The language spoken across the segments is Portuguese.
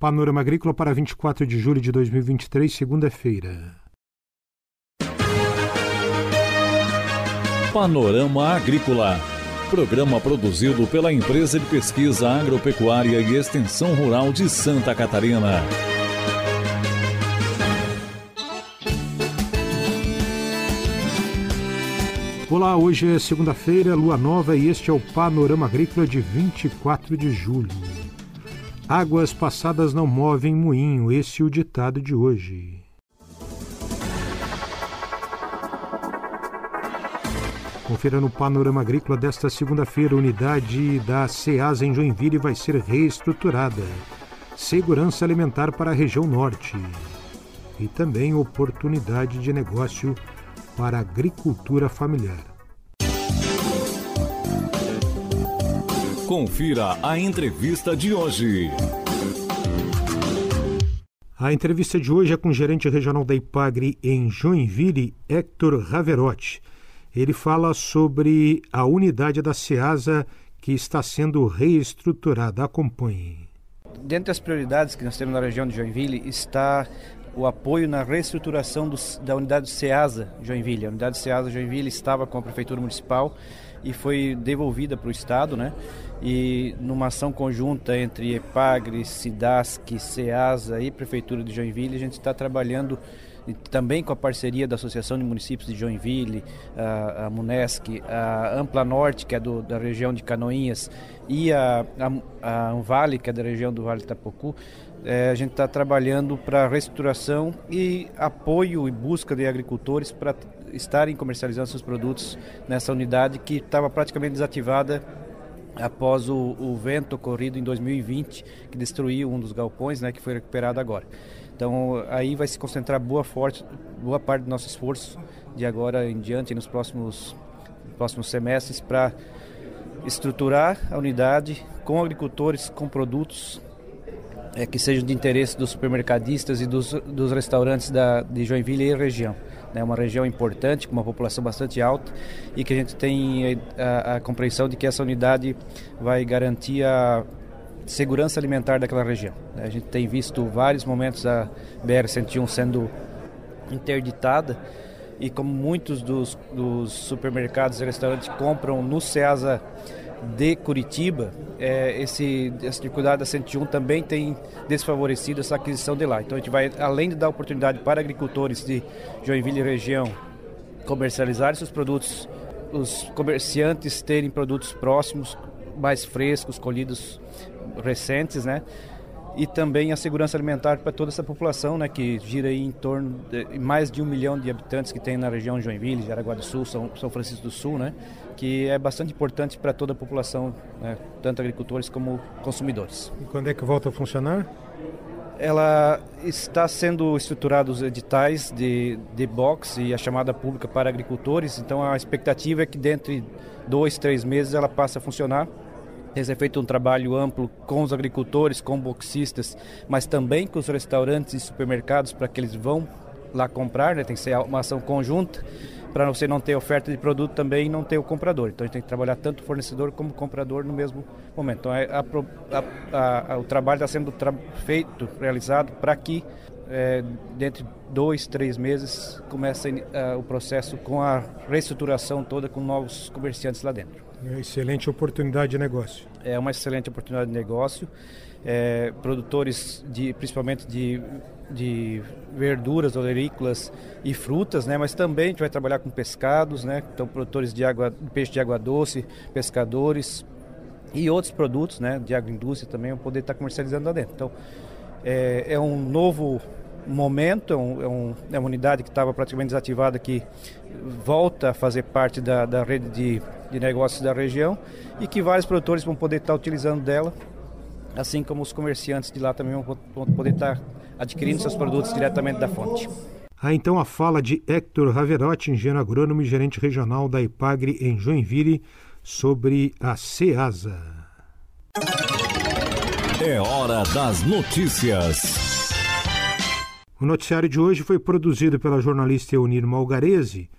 Panorama Agrícola para 24 de julho de 2023, segunda-feira. Panorama Agrícola. Programa produzido pela Empresa de Pesquisa Agropecuária e Extensão Rural de Santa Catarina. Olá, hoje é segunda-feira, lua nova e este é o Panorama Agrícola de 24 de julho. Águas passadas não movem moinho, esse é o ditado de hoje. Confira no Panorama Agrícola desta segunda-feira, unidade da SEASA em Joinville vai ser reestruturada. Segurança alimentar para a região norte. E também oportunidade de negócio para a agricultura familiar. Confira a entrevista de hoje. A entrevista de hoje é com o gerente regional da Ipagre em Joinville, Hector Raverotti. Ele fala sobre a unidade da SEASA que está sendo reestruturada. Acompanhe. Dentre as prioridades que nós temos na região de Joinville está o apoio na reestruturação do, da unidade SEASA Joinville. A unidade SEASA Joinville estava com a Prefeitura Municipal e foi devolvida para o Estado, né? E numa ação conjunta entre EPAGRE, SIDASC, SEASA e Prefeitura de Joinville, a gente está trabalhando também com a parceria da Associação de Municípios de Joinville, a, Munesc, a Ampla Norte, que é do, da região de Canoinhas, e a, a, a Vale, que é da região do Vale Itapocu, é, a gente está trabalhando para reestruturação e apoio e busca de agricultores para estarem comercializando seus produtos nessa unidade que estava praticamente desativada após o, o, vento ocorrido em 2020 que destruiu um dos galpões, né, que foi recuperado agora. Então aí vai se concentrar boa, forte, boa parte do nosso esforço de agora em diante nos próximos próximos semestres para estruturar a unidade com agricultores, com produtos é, que sejam de interesse dos supermercadistas e dos, dos restaurantes da, de Joinville e região. É né, uma região importante, com uma população bastante alta e que a gente tem a, a compreensão de que essa unidade vai garantir a segurança alimentar daquela região. A gente tem visto vários momentos a BR-101 sendo interditada e como muitos dos, dos supermercados e restaurantes compram no Ceasa de Curitiba, é, esse, essa dificuldade da 101 também tem desfavorecido essa aquisição de lá. Então a gente vai, além de dar oportunidade para agricultores de Joinville e região comercializar seus produtos, os comerciantes terem produtos próximos, mais frescos, colhidos recentes, né? E também a segurança alimentar para toda essa população, né, que gira aí em torno de mais de um milhão de habitantes que tem na região de Joinville, Jaraguá do Sul, São, São Francisco do Sul, né, que é bastante importante para toda a população, né, tanto agricultores como consumidores. E quando é que volta a funcionar? Ela está sendo estruturados os editais de, de box e a chamada pública para agricultores, então a expectativa é que dentro de dois, três meses ela passe a funcionar tem ser feito um trabalho amplo com os agricultores, com boxistas, mas também com os restaurantes e supermercados para que eles vão lá comprar, né? tem que ser uma ação conjunta para você não ter oferta de produto também e não ter o comprador. Então a gente tem que trabalhar tanto o fornecedor como o comprador no mesmo momento. Então é, a, a, a, o trabalho está sendo tra feito, realizado para que é, dentro de dois, três meses comece o processo com a reestruturação toda com novos comerciantes lá dentro. É excelente oportunidade de negócio. É uma excelente oportunidade de negócio. É, produtores de, principalmente de, de verduras, olerícolas e frutas, né? Mas também a gente vai trabalhar com pescados, né? Então produtores de água, peixe de água doce, pescadores e outros produtos, né? De agroindústria também vão poder estar comercializando lá dentro. Então é, é um novo momento, é, um, é, um, é uma unidade que estava praticamente desativada que volta a fazer parte da, da rede de, de negócios da região e que vários produtores vão poder estar utilizando dela, assim como os comerciantes de lá também vão, vão poder estar adquirindo seus produtos diretamente da fonte. Há então a fala de Hector Raverotti, engenheiro agrônomo e gerente regional da Ipagre em Joinville, sobre a SEASA. É hora das notícias. O noticiário de hoje foi produzido pela jornalista Eunir Malgarese,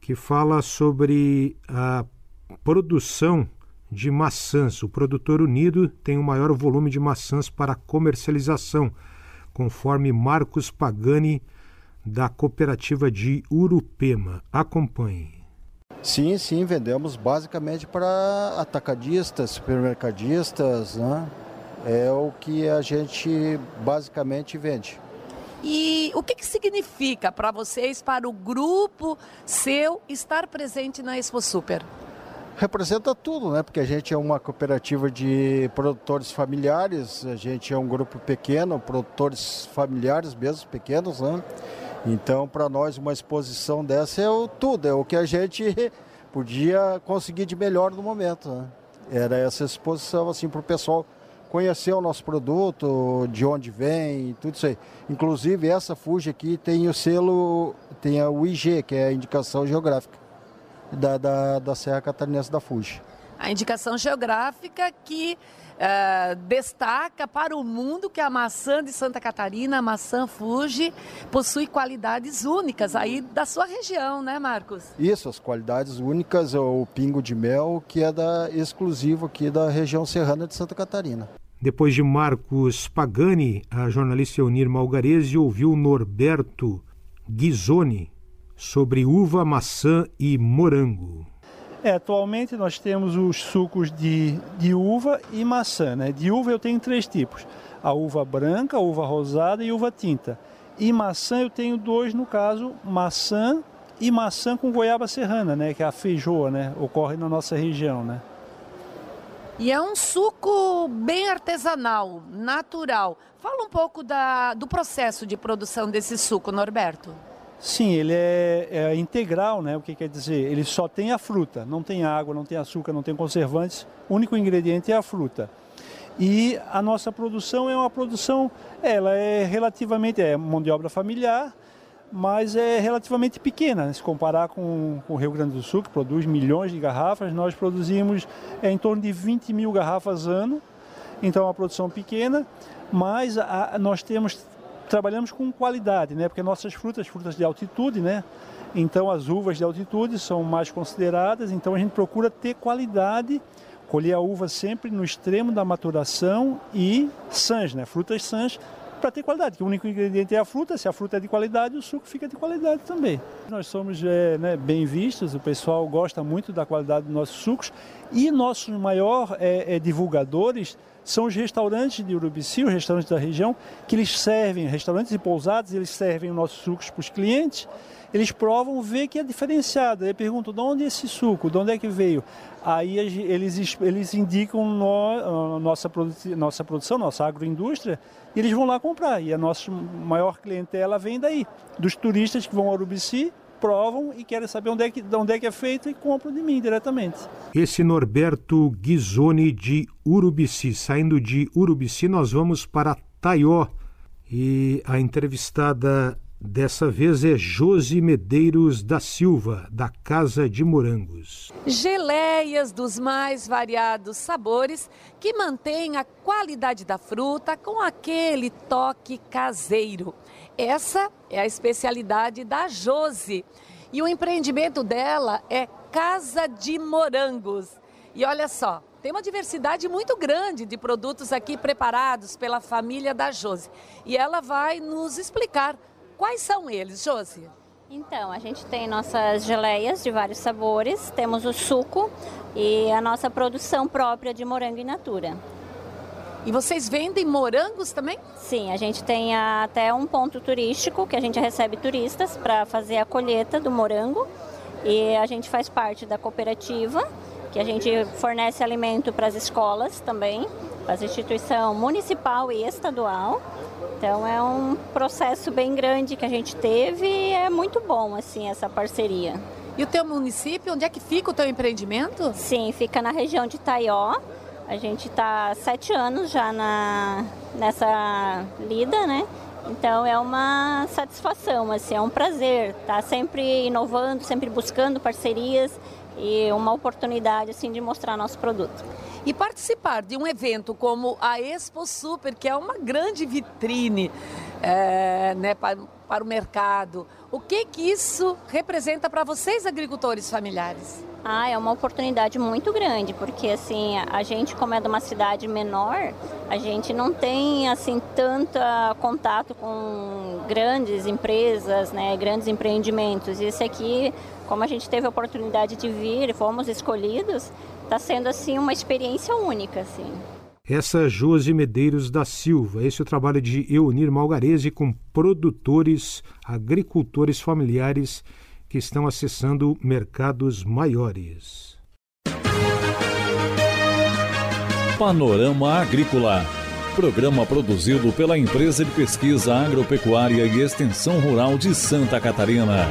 que fala sobre a produção de maçãs. O produtor unido tem o maior volume de maçãs para comercialização, conforme Marcos Pagani, da cooperativa de Urupema. Acompanhe. Sim, sim, vendemos basicamente para atacadistas, supermercadistas, né? É o que a gente basicamente vende. E o que, que significa para vocês, para o grupo seu, estar presente na Expo Super? Representa tudo, né? Porque a gente é uma cooperativa de produtores familiares, a gente é um grupo pequeno, produtores familiares mesmo, pequenos, né? Então, para nós, uma exposição dessa é o tudo, é o que a gente podia conseguir de melhor no momento. Né? Era essa exposição assim para o pessoal conhecer o nosso produto, de onde vem, tudo isso aí. Inclusive essa Fuji aqui tem o selo, tem a UIG, que é a indicação geográfica da, da, da Serra Catarinense da Fuji. A indicação geográfica que uh, destaca para o mundo que a maçã de Santa Catarina, a maçã Fuji, possui qualidades únicas aí da sua região, né, Marcos? Isso, as qualidades únicas, o pingo de mel, que é da, exclusivo aqui da região serrana de Santa Catarina. Depois de Marcos Pagani, a jornalista Eunir Malgarese ouviu Norberto Ghisoni sobre uva, maçã e morango. É, atualmente nós temos os sucos de, de uva e maçã. Né? De uva eu tenho três tipos: a uva branca, a uva rosada e uva tinta. E maçã eu tenho dois, no caso, maçã e maçã com goiaba serrana, né? que é a feijoa, né? ocorre na nossa região. Né? E é um suco bem artesanal, natural. Fala um pouco da, do processo de produção desse suco, Norberto. Sim, ele é, é, integral, né? O que quer dizer? Ele só tem a fruta, não tem água, não tem açúcar, não tem conservantes. O único ingrediente é a fruta. E a nossa produção é uma produção, ela é relativamente, é mão de obra familiar, mas é relativamente pequena. Se comparar com, com, o Rio Grande do Sul, que produz milhões de garrafas, nós produzimos é, em torno de 20 mil garrafas ano. Então é uma produção pequena, mas a, nós temos trabalhamos com qualidade, né? Porque nossas frutas, frutas de altitude, né? Então as uvas de altitude são mais consideradas, então a gente procura ter qualidade, colher a uva sempre no extremo da maturação e sãs, né? Frutas sãs para ter qualidade, que o único ingrediente é a fruta, se a fruta é de qualidade, o suco fica de qualidade também. Nós somos é, né, bem vistos, o pessoal gosta muito da qualidade dos nossos sucos e nossos maiores é, é, divulgadores são os restaurantes de Urubici, os restaurantes da região, que eles servem, restaurantes e pousadas, eles servem os nossos sucos para os clientes, eles provam, vê que é diferenciado. Aí perguntam, de onde é esse suco, de onde é que veio? Aí eles, eles indicam no, nossa, nossa produção, nossa agroindústria, e eles vão lá comprar. E a nossa maior clientela vem daí, dos turistas que vão ao Urubici provam e querem saber onde é que, de onde é que é feito e compram de mim diretamente. Esse Norberto Ghisoni de Urubici. Saindo de Urubici, nós vamos para Taió. E a entrevistada dessa vez é Josi Medeiros da Silva, da Casa de Morangos. Geleias dos mais variados sabores que mantêm a qualidade da fruta com aquele toque caseiro. Essa é a especialidade da Josi. E o empreendimento dela é Casa de Morangos. E olha só, tem uma diversidade muito grande de produtos aqui preparados pela família da Josi. E ela vai nos explicar quais são eles, Josi. Então, a gente tem nossas geleias de vários sabores, temos o suco e a nossa produção própria de morango in natura. E vocês vendem morangos também? Sim, a gente tem até um ponto turístico que a gente recebe turistas para fazer a colheita do morango. E a gente faz parte da cooperativa, que a gente fornece alimento para as escolas também, para a instituição municipal e estadual. Então é um processo bem grande que a gente teve e é muito bom assim essa parceria. E o teu município, onde é que fica o teu empreendimento? Sim, fica na região de Taió, a gente está sete anos já na, nessa lida, né? Então é uma satisfação, assim, é um prazer estar tá sempre inovando, sempre buscando parcerias e uma oportunidade assim de mostrar nosso produto. E participar de um evento como a Expo Super, que é uma grande vitrine é, né, para o mercado. O que que isso representa para vocês, agricultores familiares? Ah, é uma oportunidade muito grande, porque assim, a gente como é de uma cidade menor, a gente não tem assim tanto contato com grandes empresas, né, grandes empreendimentos. E esse aqui, como a gente teve a oportunidade de vir, fomos escolhidos, está sendo assim uma experiência única, assim. Essa Josi Medeiros da Silva. Esse é o trabalho de Eunir Malgarese com produtores, agricultores familiares que estão acessando mercados maiores. Panorama Agrícola. Programa produzido pela Empresa de Pesquisa Agropecuária e Extensão Rural de Santa Catarina.